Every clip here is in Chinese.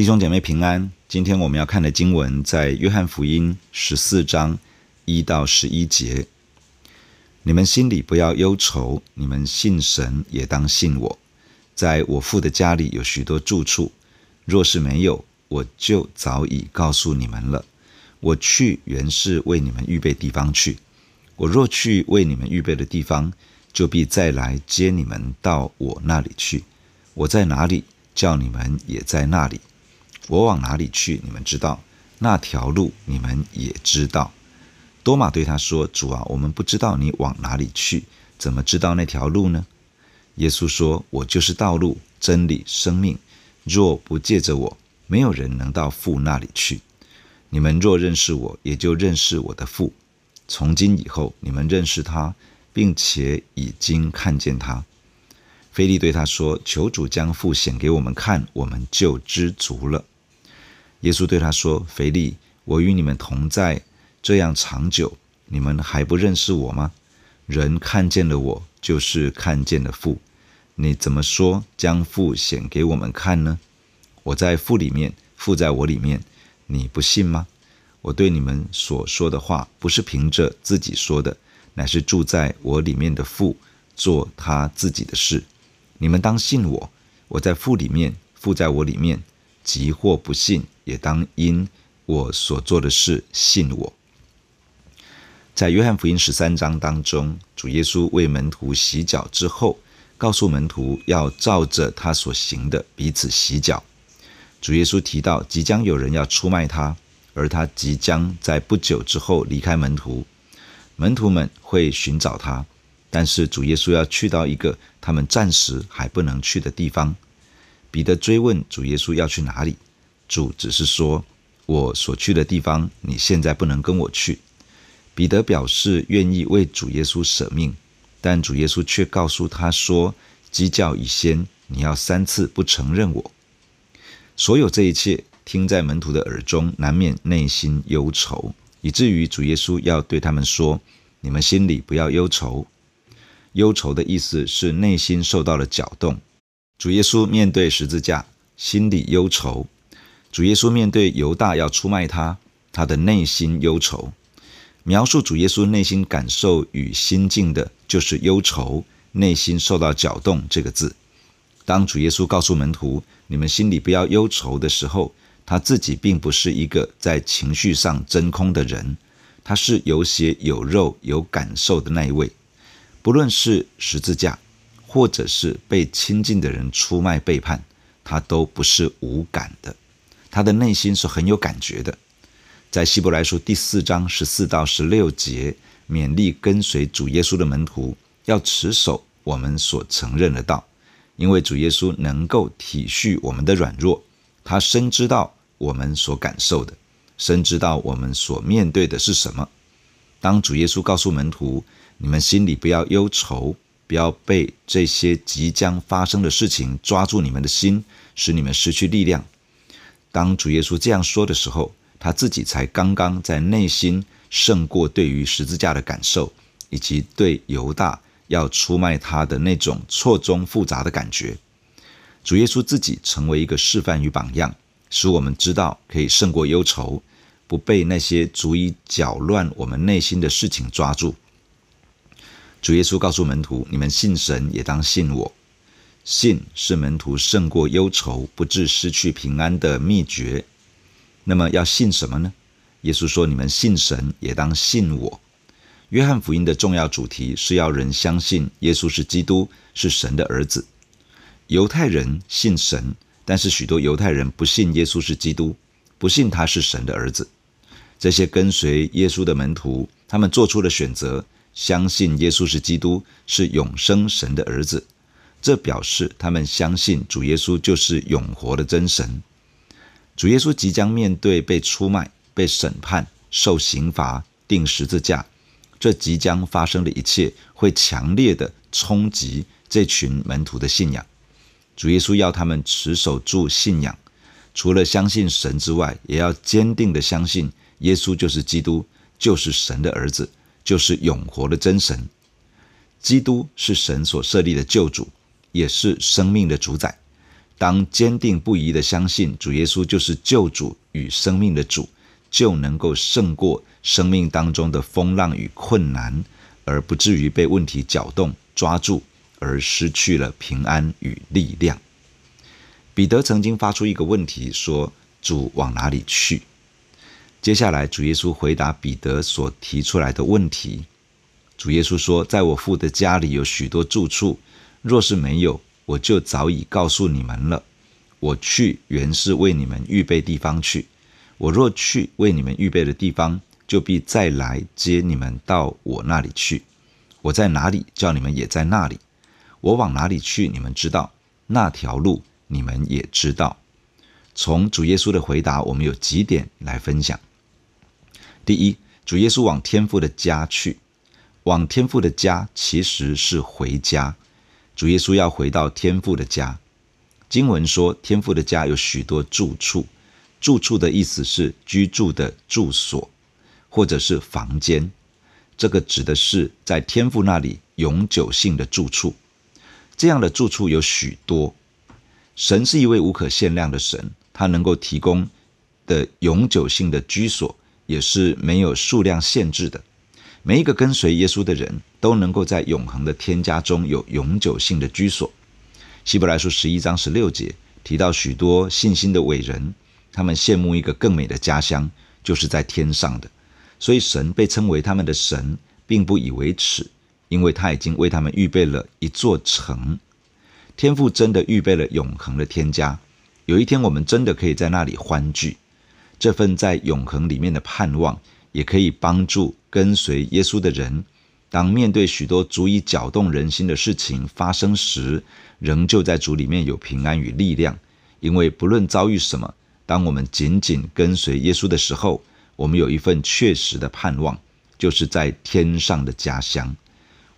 弟兄姐妹平安，今天我们要看的经文在约翰福音十四章一到十一节。你们心里不要忧愁，你们信神也当信我。在我父的家里有许多住处，若是没有，我就早已告诉你们了。我去原是为你们预备地方去。我若去为你们预备的地方，就必再来接你们到我那里去。我在哪里，叫你们也在那里。我往哪里去，你们知道；那条路你们也知道。多马对他说：“主啊，我们不知道你往哪里去，怎么知道那条路呢？”耶稣说：“我就是道路、真理、生命。若不借着我，没有人能到父那里去。你们若认识我，也就认识我的父。从今以后，你们认识他，并且已经看见他。”腓利对他说：“求主将父显给我们看，我们就知足了。”耶稣对他说：“腓利，我与你们同在这样长久，你们还不认识我吗？人看见了我，就是看见了父。你怎么说将父显给我们看呢？我在父里面，父在我里面，你不信吗？我对你们所说的话，不是凭着自己说的，乃是住在我里面的父做他自己的事。你们当信我，我在父里面，父在我里面。即或不信。”也当因我所做的事信我。在约翰福音十三章当中，主耶稣为门徒洗脚之后，告诉门徒要照着他所行的彼此洗脚。主耶稣提到即将有人要出卖他，而他即将在不久之后离开门徒，门徒们会寻找他，但是主耶稣要去到一个他们暂时还不能去的地方。彼得追问主耶稣要去哪里？主只是说：“我所去的地方，你现在不能跟我去。”彼得表示愿意为主耶稣舍命，但主耶稣却告诉他说：“鸡叫已先，你要三次不承认我。”所有这一切听在门徒的耳中，难免内心忧愁，以至于主耶稣要对他们说：“你们心里不要忧愁。”忧愁的意思是内心受到了搅动。主耶稣面对十字架，心里忧愁。主耶稣面对犹大要出卖他，他的内心忧愁。描述主耶稣内心感受与心境的，就是忧愁，内心受到搅动这个字。当主耶稣告诉门徒“你们心里不要忧愁”的时候，他自己并不是一个在情绪上真空的人，他是有血有肉有感受的那一位。不论是十字架，或者是被亲近的人出卖背叛，他都不是无感的。他的内心是很有感觉的，在希伯来书第四章十四到十六节，勉励跟随主耶稣的门徒要持守我们所承认的道，因为主耶稣能够体恤我们的软弱，他深知道我们所感受的，深知道我们所面对的是什么。当主耶稣告诉门徒：“你们心里不要忧愁，不要被这些即将发生的事情抓住你们的心，使你们失去力量。”当主耶稣这样说的时候，他自己才刚刚在内心胜过对于十字架的感受，以及对犹大要出卖他的那种错综复杂的感觉。主耶稣自己成为一个示范与榜样，使我们知道可以胜过忧愁，不被那些足以搅乱我们内心的事情抓住。主耶稣告诉门徒：“你们信神，也当信我。”信是门徒胜过忧愁、不致失去平安的秘诀。那么要信什么呢？耶稣说：“你们信神，也当信我。”约翰福音的重要主题是要人相信耶稣是基督，是神的儿子。犹太人信神，但是许多犹太人不信耶稣是基督，不信他是神的儿子。这些跟随耶稣的门徒，他们做出了选择，相信耶稣是基督，是永生神的儿子。这表示他们相信主耶稣就是永活的真神。主耶稣即将面对被出卖、被审判、受刑罚、钉十字架，这即将发生的一切会强烈的冲击这群门徒的信仰。主耶稣要他们持守住信仰，除了相信神之外，也要坚定的相信耶稣就是基督，就是神的儿子，就是永活的真神。基督是神所设立的救主。也是生命的主宰，当坚定不移地相信主耶稣就是救主与生命的主，就能够胜过生命当中的风浪与困难，而不至于被问题搅动、抓住，而失去了平安与力量。彼得曾经发出一个问题说：“主往哪里去？”接下来，主耶稣回答彼得所提出来的问题。主耶稣说：“在我父的家里有许多住处，若是没有，”我就早已告诉你们了，我去原是为你们预备地方去。我若去为你们预备的地方，就必再来接你们到我那里去。我在哪里，叫你们也在那里。我往哪里去，你们知道；那条路你们也知道。从主耶稣的回答，我们有几点来分享。第一，主耶稣往天父的家去，往天父的家其实是回家。主耶稣要回到天父的家。经文说，天父的家有许多住处。住处的意思是居住的住所，或者是房间。这个指的是在天父那里永久性的住处。这样的住处有许多。神是一位无可限量的神，他能够提供的永久性的居所也是没有数量限制的。每一个跟随耶稣的人都能够在永恒的天家中有永久性的居所。希伯来书十一章十六节提到许多信心的伟人，他们羡慕一个更美的家乡，就是在天上的。所以神被称为他们的神，并不以为耻，因为他已经为他们预备了一座城。天父真的预备了永恒的天家，有一天我们真的可以在那里欢聚。这份在永恒里面的盼望，也可以帮助跟随耶稣的人，当面对许多足以搅动人心的事情发生时，仍旧在主里面有平安与力量。因为不论遭遇什么，当我们紧紧跟随耶稣的时候，我们有一份确实的盼望，就是在天上的家乡。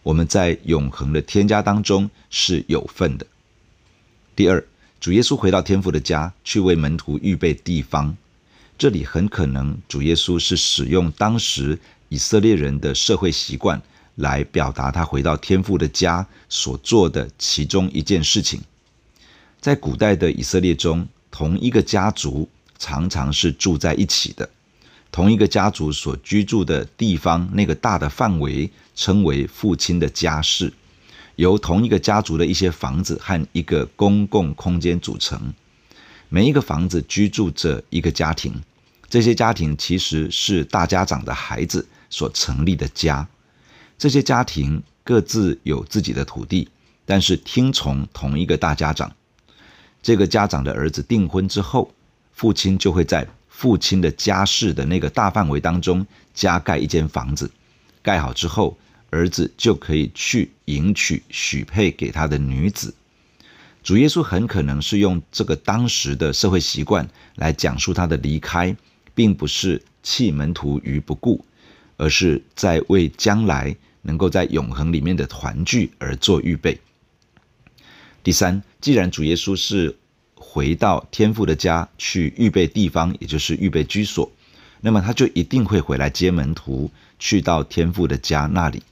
我们在永恒的天家当中是有份的。第二，主耶稣回到天父的家，去为门徒预备地方。这里很可能，主耶稣是使用当时以色列人的社会习惯来表达他回到天父的家所做的其中一件事情。在古代的以色列中，同一个家族常常是住在一起的，同一个家族所居住的地方那个大的范围称为父亲的家室，由同一个家族的一些房子和一个公共空间组成。每一个房子居住着一个家庭。这些家庭其实是大家长的孩子所成立的家。这些家庭各自有自己的土地，但是听从同一个大家长。这个家长的儿子订婚之后，父亲就会在父亲的家室的那个大范围当中加盖一间房子。盖好之后，儿子就可以去迎娶许配给他的女子。主耶稣很可能是用这个当时的社会习惯来讲述他的离开。并不是弃门徒于不顾，而是在为将来能够在永恒里面的团聚而做预备。第三，既然主耶稣是回到天父的家去预备地方，也就是预备居所，那么他就一定会回来接门徒去到天父的家那里。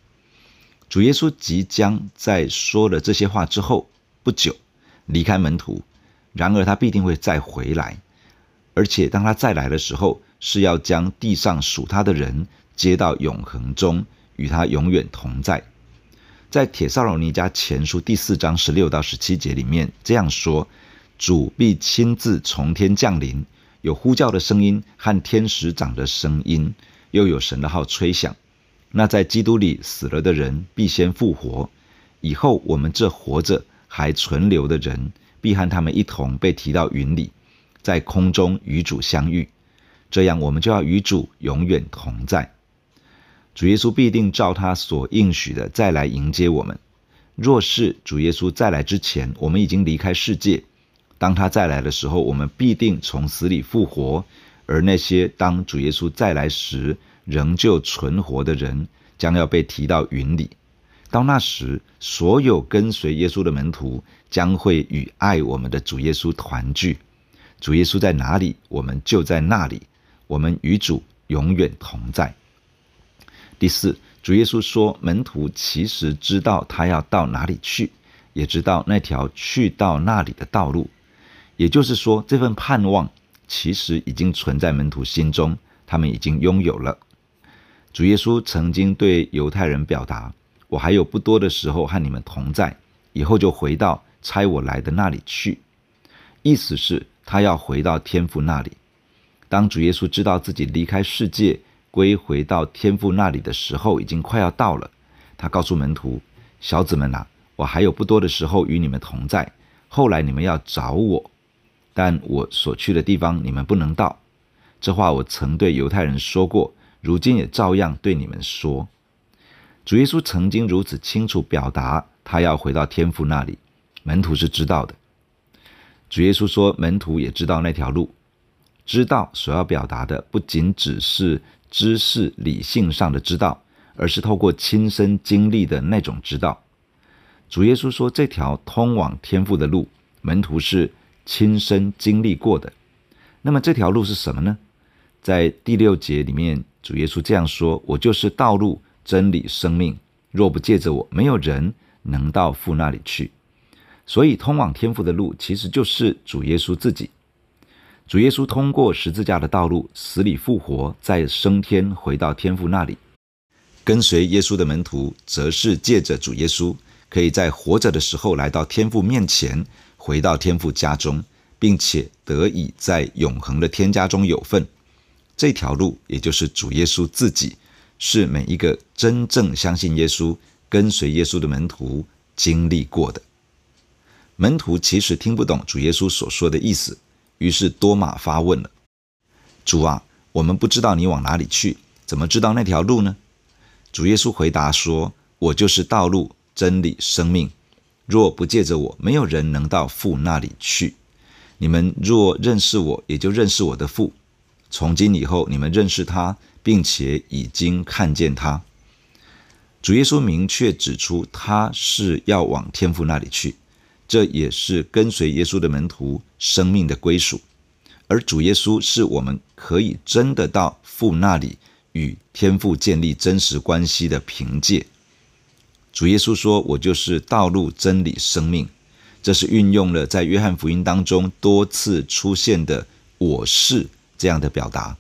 主耶稣即将在说了这些话之后不久离开门徒，然而他必定会再回来。而且，当他再来的时候，是要将地上属他的人接到永恒中，与他永远同在。在《帖撒罗尼迦前书》第四章十六到十七节里面这样说：“主必亲自从天降临，有呼叫的声音和天使长的声音，又有神的号吹响。那在基督里死了的人必先复活，以后我们这活着还存留的人，必和他们一同被提到云里。”在空中与主相遇，这样我们就要与主永远同在。主耶稣必定照他所应许的再来迎接我们。若是主耶稣再来之前，我们已经离开世界，当他再来的时候，我们必定从死里复活。而那些当主耶稣再来时仍旧存活的人，将要被提到云里。到那时，所有跟随耶稣的门徒将会与爱我们的主耶稣团聚。主耶稣在哪里，我们就在那里。我们与主永远同在。第四，主耶稣说，门徒其实知道他要到哪里去，也知道那条去到那里的道路。也就是说，这份盼望其实已经存在门徒心中，他们已经拥有了。主耶稣曾经对犹太人表达：“我还有不多的时候和你们同在，以后就回到差我来的那里去。”意思是，他要回到天父那里。当主耶稣知道自己离开世界，归回到天父那里的时候，已经快要到了。他告诉门徒：“小子们呐，我还有不多的时候与你们同在，后来你们要找我。”但我所去的地方，你们不能到。这话我曾对犹太人说过，如今也照样对你们说。主耶稣曾经如此清楚表达，他要回到天父那里，门徒是知道的。主耶稣说，门徒也知道那条路。知道所要表达的，不仅只是知识理性上的知道，而是透过亲身经历的那种知道。主耶稣说，这条通往天父的路，门徒是。亲身经历过的，那么这条路是什么呢？在第六节里面，主耶稣这样说：“我就是道路、真理、生命，若不借着我，没有人能到父那里去。”所以，通往天父的路，其实就是主耶稣自己。主耶稣通过十字架的道路，死里复活，再升天，回到天父那里。跟随耶稣的门徒，则是借着主耶稣，可以在活着的时候来到天父面前。回到天父家中，并且得以在永恒的天家中有份，这条路也就是主耶稣自己，是每一个真正相信耶稣、跟随耶稣的门徒经历过的。门徒其实听不懂主耶稣所说的意思，于是多马发问了：“主啊，我们不知道你往哪里去，怎么知道那条路呢？”主耶稣回答说：“我就是道路、真理、生命。”若不借着我，没有人能到父那里去。你们若认识我，也就认识我的父。从今以后，你们认识他，并且已经看见他。主耶稣明确指出，他是要往天父那里去，这也是跟随耶稣的门徒生命的归属。而主耶稣是我们可以真的到父那里与天父建立真实关系的凭借。主耶稣说：“我就是道路、真理、生命。”这是运用了在约翰福音当中多次出现的“我是”这样的表达。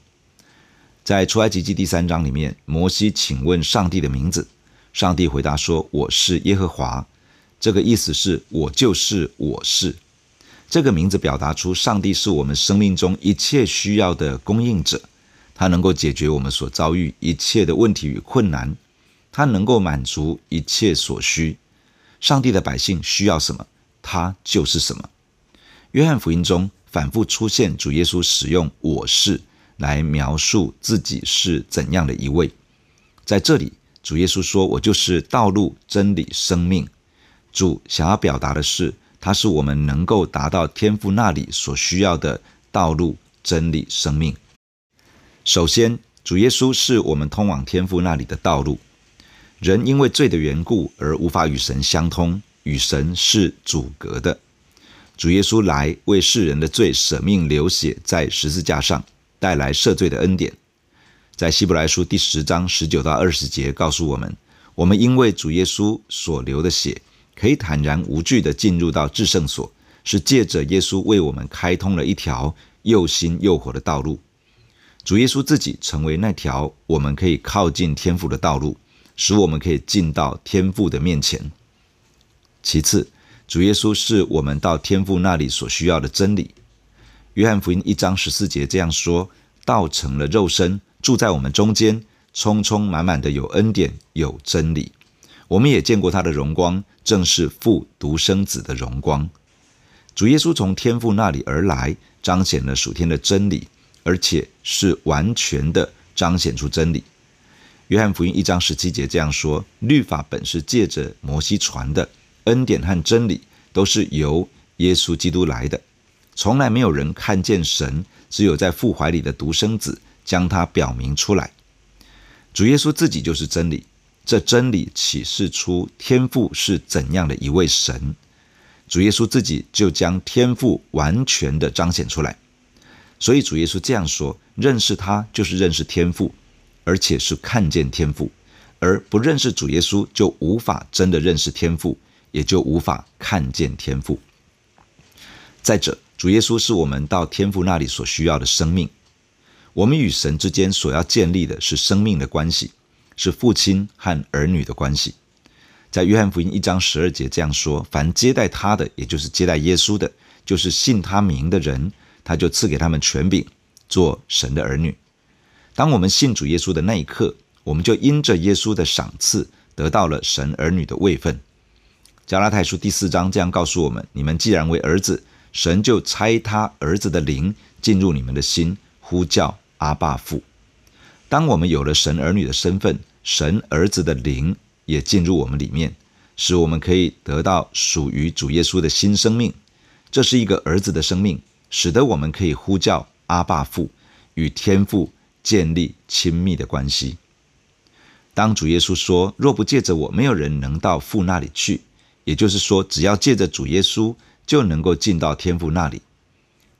在出埃及记第三章里面，摩西请问上帝的名字，上帝回答说：“我是耶和华。”这个意思是我就是我是。这个名字表达出上帝是我们生命中一切需要的供应者，他能够解决我们所遭遇一切的问题与困难。他能够满足一切所需，上帝的百姓需要什么，他就是什么。约翰福音中反复出现主耶稣使用“我是”来描述自己是怎样的一位。在这里，主耶稣说：“我就是道路、真理、生命。”主想要表达的是，它是我们能够达到天父那里所需要的道路、真理、生命。首先，主耶稣是我们通往天父那里的道路。人因为罪的缘故而无法与神相通，与神是阻隔的。主耶稣来为世人的罪舍命流血，在十字架上带来赦罪的恩典。在希伯来书第十章十九到二十节告诉我们：我们因为主耶稣所流的血，可以坦然无惧地进入到至圣所，是借着耶稣为我们开通了一条又新又活的道路。主耶稣自己成为那条我们可以靠近天父的道路。使我们可以进到天父的面前。其次，主耶稣是我们到天父那里所需要的真理。约翰福音一章十四节这样说：“道成了肉身，住在我们中间，充充满满的有恩典有真理。我们也见过他的荣光，正是父独生子的荣光。”主耶稣从天父那里而来，彰显了属天的真理，而且是完全的彰显出真理。约翰福音一章十七节这样说：“律法本是借着摩西传的，恩典和真理都是由耶稣基督来的。从来没有人看见神，只有在父怀里的独生子将他表明出来。主耶稣自己就是真理，这真理启示出天父是怎样的一位神。主耶稣自己就将天父完全的彰显出来。所以主耶稣这样说：认识他就是认识天父。”而且是看见天父，而不认识主耶稣，就无法真的认识天父，也就无法看见天父。再者，主耶稣是我们到天父那里所需要的生命。我们与神之间所要建立的是生命的关系，是父亲和儿女的关系。在约翰福音一章十二节这样说：“凡接待他的，也就是接待耶稣的，就是信他名的人，他就赐给他们权柄，做神的儿女。”当我们信主耶稣的那一刻，我们就因着耶稣的赏赐，得到了神儿女的位分。加拉太书第四章这样告诉我们：“你们既然为儿子，神就差他儿子的灵进入你们的心，呼叫阿爸父。”当我们有了神儿女的身份，神儿子的灵也进入我们里面，使我们可以得到属于主耶稣的新生命。这是一个儿子的生命，使得我们可以呼叫阿爸父，与天父建立亲密的关系。当主耶稣说：“若不借着我，没有人能到父那里去。”也就是说，只要借着主耶稣，就能够进到天父那里。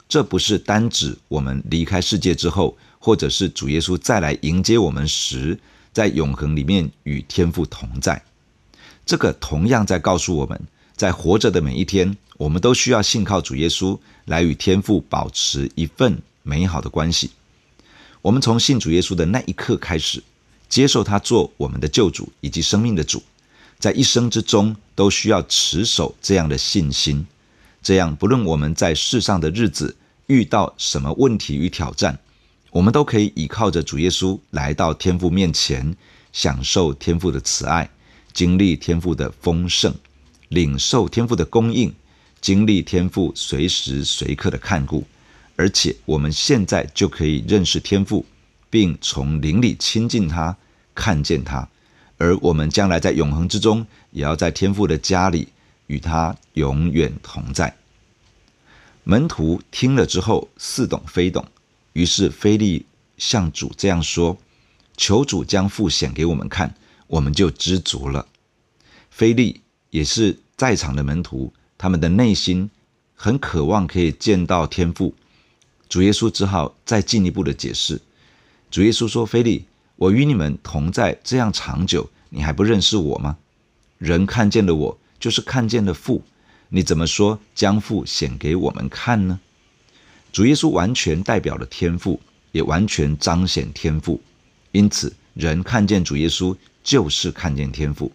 这不是单指我们离开世界之后，或者是主耶稣再来迎接我们时，在永恒里面与天父同在。这个同样在告诉我们，在活着的每一天，我们都需要信靠主耶稣，来与天父保持一份美好的关系。我们从信主耶稣的那一刻开始，接受他做我们的救主以及生命的主。在一生之中，都需要持守这样的信心，这样不论我们在世上的日子遇到什么问题与挑战，我们都可以倚靠着主耶稣来到天父面前，享受天父的慈爱，经历天父的丰盛，领受天父的供应，经历天父随时随刻的看顾，而且我们现在就可以认识天父，并从灵里亲近他，看见他。而我们将来在永恒之中，也要在天父的家里与他永远同在。门徒听了之后似懂非懂，于是腓利向主这样说：“求主将父显给我们看，我们就知足了。”腓利也是在场的门徒，他们的内心很渴望可以见到天父。主耶稣只好再进一步的解释。主耶稣说：“腓利。”我与你们同在这样长久，你还不认识我吗？人看见了我，就是看见了父。你怎么说将父显给我们看呢？主耶稣完全代表了天赋，也完全彰显天赋。因此，人看见主耶稣，就是看见天赋。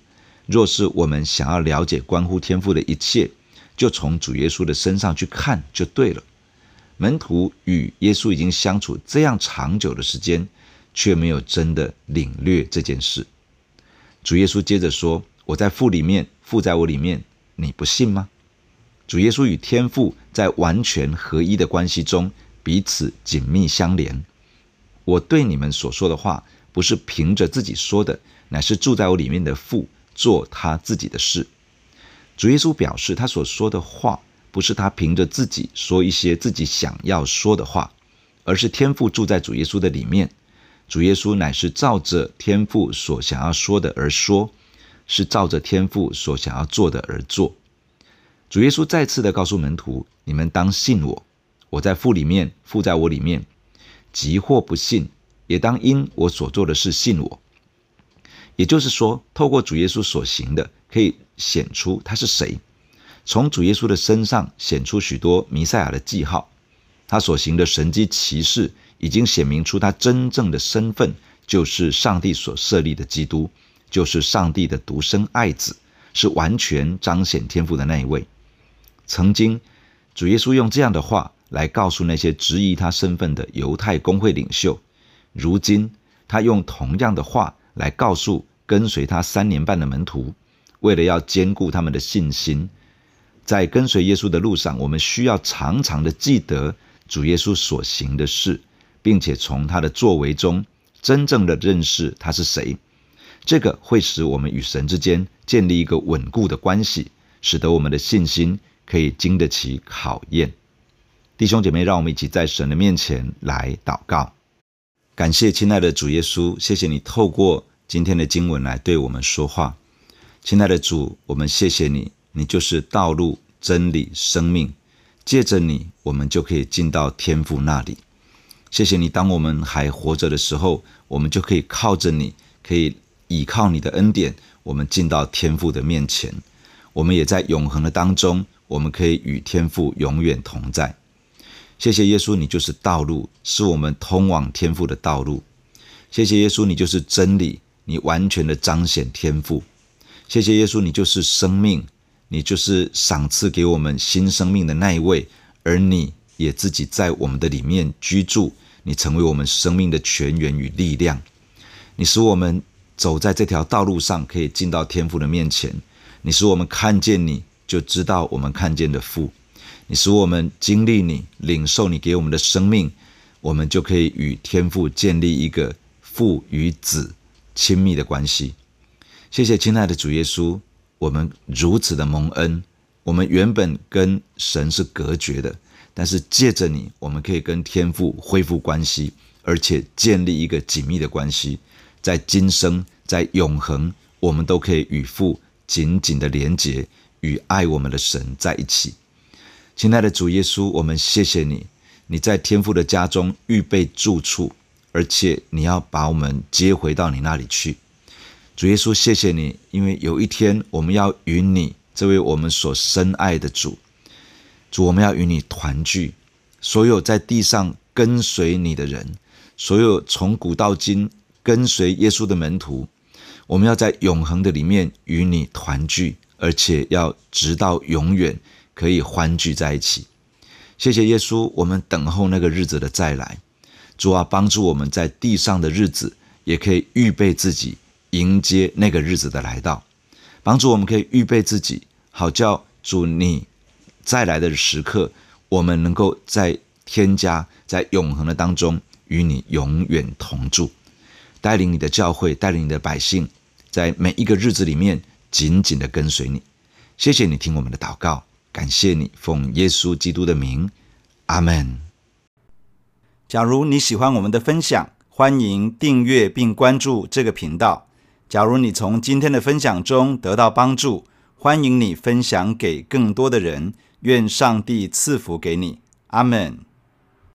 若是我们想要了解关乎天赋的一切，就从主耶稣的身上去看就对了。门徒与耶稣已经相处这样长久的时间。却没有真的领略这件事。主耶稣接着说：“我在父里面，父在我里面，你不信吗？”主耶稣与天父在完全合一的关系中，彼此紧密相连。我对你们所说的话，不是凭着自己说的，乃是住在我里面的父做他自己的事。主耶稣表示，他所说的话，不是他凭着自己说一些自己想要说的话，而是天父住在主耶稣的里面。主耶稣乃是照着天父所想要说的而说，是照着天父所想要做的而做。主耶稣再次的告诉门徒：“你们当信我，我在父里面，父在我里面。即或不信，也当因我所做的事信我。”也就是说，透过主耶稣所行的，可以显出他是谁。从主耶稣的身上显出许多弥赛亚的记号，他所行的神迹奇事。已经显明出他真正的身份，就是上帝所设立的基督，就是上帝的独生爱子，是完全彰显天赋的那一位。曾经，主耶稣用这样的话来告诉那些质疑他身份的犹太公会领袖，如今他用同样的话来告诉跟随他三年半的门徒，为了要坚固他们的信心，在跟随耶稣的路上，我们需要常常的记得主耶稣所行的事。并且从他的作为中真正的认识他是谁，这个会使我们与神之间建立一个稳固的关系，使得我们的信心可以经得起考验。弟兄姐妹，让我们一起在神的面前来祷告，感谢亲爱的主耶稣，谢谢你透过今天的经文来对我们说话。亲爱的主，我们谢谢你，你就是道路、真理、生命，借着你，我们就可以进到天父那里。谢谢你，当我们还活着的时候，我们就可以靠着你，可以倚靠你的恩典，我们进到天父的面前。我们也在永恒的当中，我们可以与天父永远同在。谢谢耶稣，你就是道路，是我们通往天父的道路。谢谢耶稣，你就是真理，你完全的彰显天父。谢谢耶稣，你就是生命，你就是赏赐给我们新生命的那一位，而你也自己在我们的里面居住，你成为我们生命的泉源与力量。你使我们走在这条道路上，可以进到天父的面前。你使我们看见你，就知道我们看见的父。你使我们经历你，领受你给我们的生命，我们就可以与天父建立一个父与子亲密的关系。谢谢亲爱的主耶稣，我们如此的蒙恩。我们原本跟神是隔绝的，但是借着你，我们可以跟天父恢复关系，而且建立一个紧密的关系。在今生，在永恒，我们都可以与父紧紧的连结，与爱我们的神在一起。亲爱的主耶稣，我们谢谢你，你在天父的家中预备住处，而且你要把我们接回到你那里去。主耶稣，谢谢你，因为有一天我们要与你这位我们所深爱的主，主，我们要与你团聚。所有在地上跟随你的人，所有从古到今跟随耶稣的门徒，我们要在永恒的里面与你团聚，而且要直到永远。可以欢聚在一起，谢谢耶稣，我们等候那个日子的再来。主啊，帮助我们在地上的日子，也可以预备自己迎接那个日子的来到。帮助我们可以预备自己，好叫主你再来的时刻，我们能够在天家，在永恒的当中与你永远同住，带领你的教会，带领你的百姓，在每一个日子里面紧紧的跟随你。谢谢你听我们的祷告。感谢你，奉耶稣基督的名，阿门。假如你喜欢我们的分享，欢迎订阅并关注这个频道。假如你从今天的分享中得到帮助，欢迎你分享给更多的人。愿上帝赐福给你，阿门。